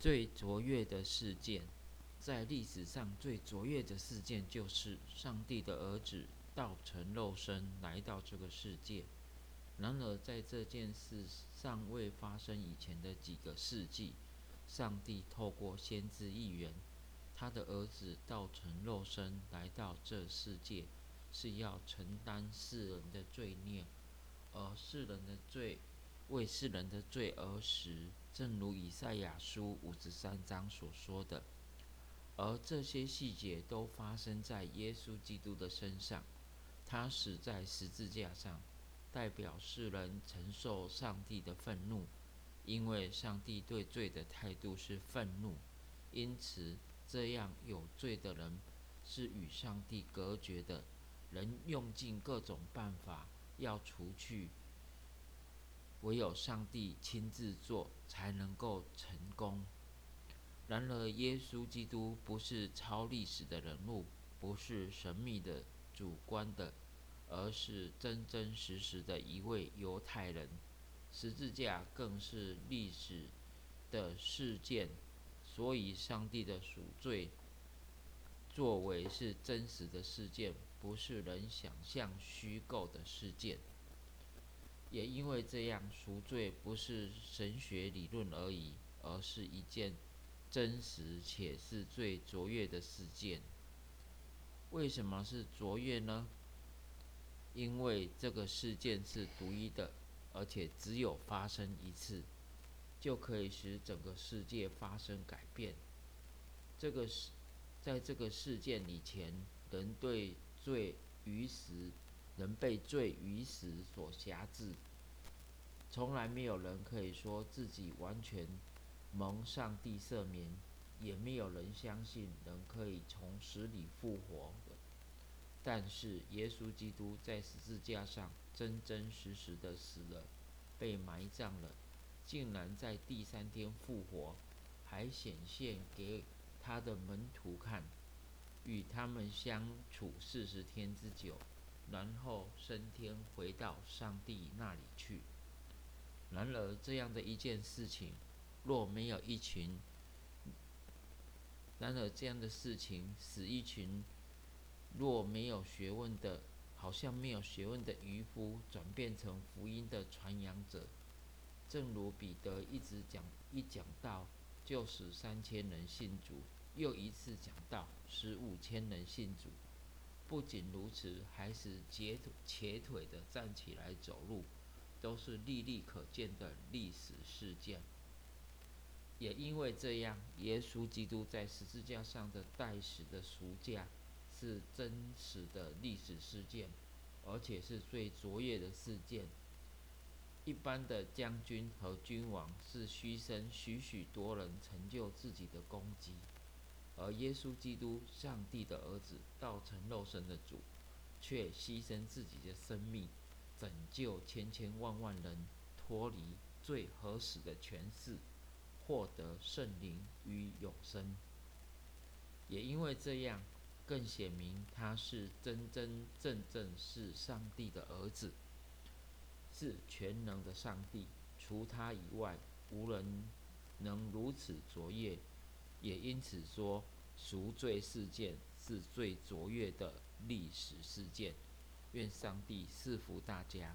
最卓越的事件，在历史上最卓越的事件，就是上帝的儿子道成肉身来到这个世界。然而，在这件事尚未发生以前的几个世纪，上帝透过先知预言，他的儿子道成肉身来到这世界，是要承担世人的罪孽，而世人的罪为世人的罪而死，正如以赛亚书五十三章所说的。而这些细节都发生在耶稣基督的身上，他死在十字架上，代表世人承受上帝的愤怒。因为上帝对罪的态度是愤怒，因此这样有罪的人是与上帝隔绝的，人用尽各种办法要除去，唯有上帝亲自做才能够成功。然而，耶稣基督不是超历史的人物，不是神秘的、主观的，而是真真实实的一位犹太人。十字架更是历史的事件，所以上帝的赎罪作为是真实的事件，不是人想象虚构的事件。也因为这样，赎罪不是神学理论而已，而是一件真实且是最卓越的事件。为什么是卓越呢？因为这个事件是独一的。而且只有发生一次，就可以使整个世界发生改变。这个是在这个事件以前，人对罪与死，人被罪与死所辖制，从来没有人可以说自己完全蒙上帝赦免，也没有人相信人可以从死里复活。但是耶稣基督在十字架上真真实实的死了，被埋葬了，竟然在第三天复活，还显现给他的门徒看，与他们相处四十天之久，然后升天回到上帝那里去。然而这样的一件事情，若没有一群，然而这样的事情使一群。若没有学问的，好像没有学问的渔夫，转变成福音的传扬者，正如彼得一直讲，一讲到就使三千人信主，又一次讲到使五千人信主。不仅如此，还是截瘸腿的站起来走路，都是历历可见的历史事件。也因为这样，耶稣基督在十字架上的代死的赎价。是真实的历史事件，而且是最卓越的事件。一般的将军和君王是牺牲许许多人成就自己的功绩，而耶稣基督，上帝的儿子，道成肉身的主，却牺牲自己的生命，拯救千千万万人脱离最合死的权势，获得圣灵与永生。也因为这样。更显明他是真真正正是上帝的儿子，是全能的上帝，除他以外，无人能如此卓越。也因此说，赎罪事件是最卓越的历史事件。愿上帝赐福大家。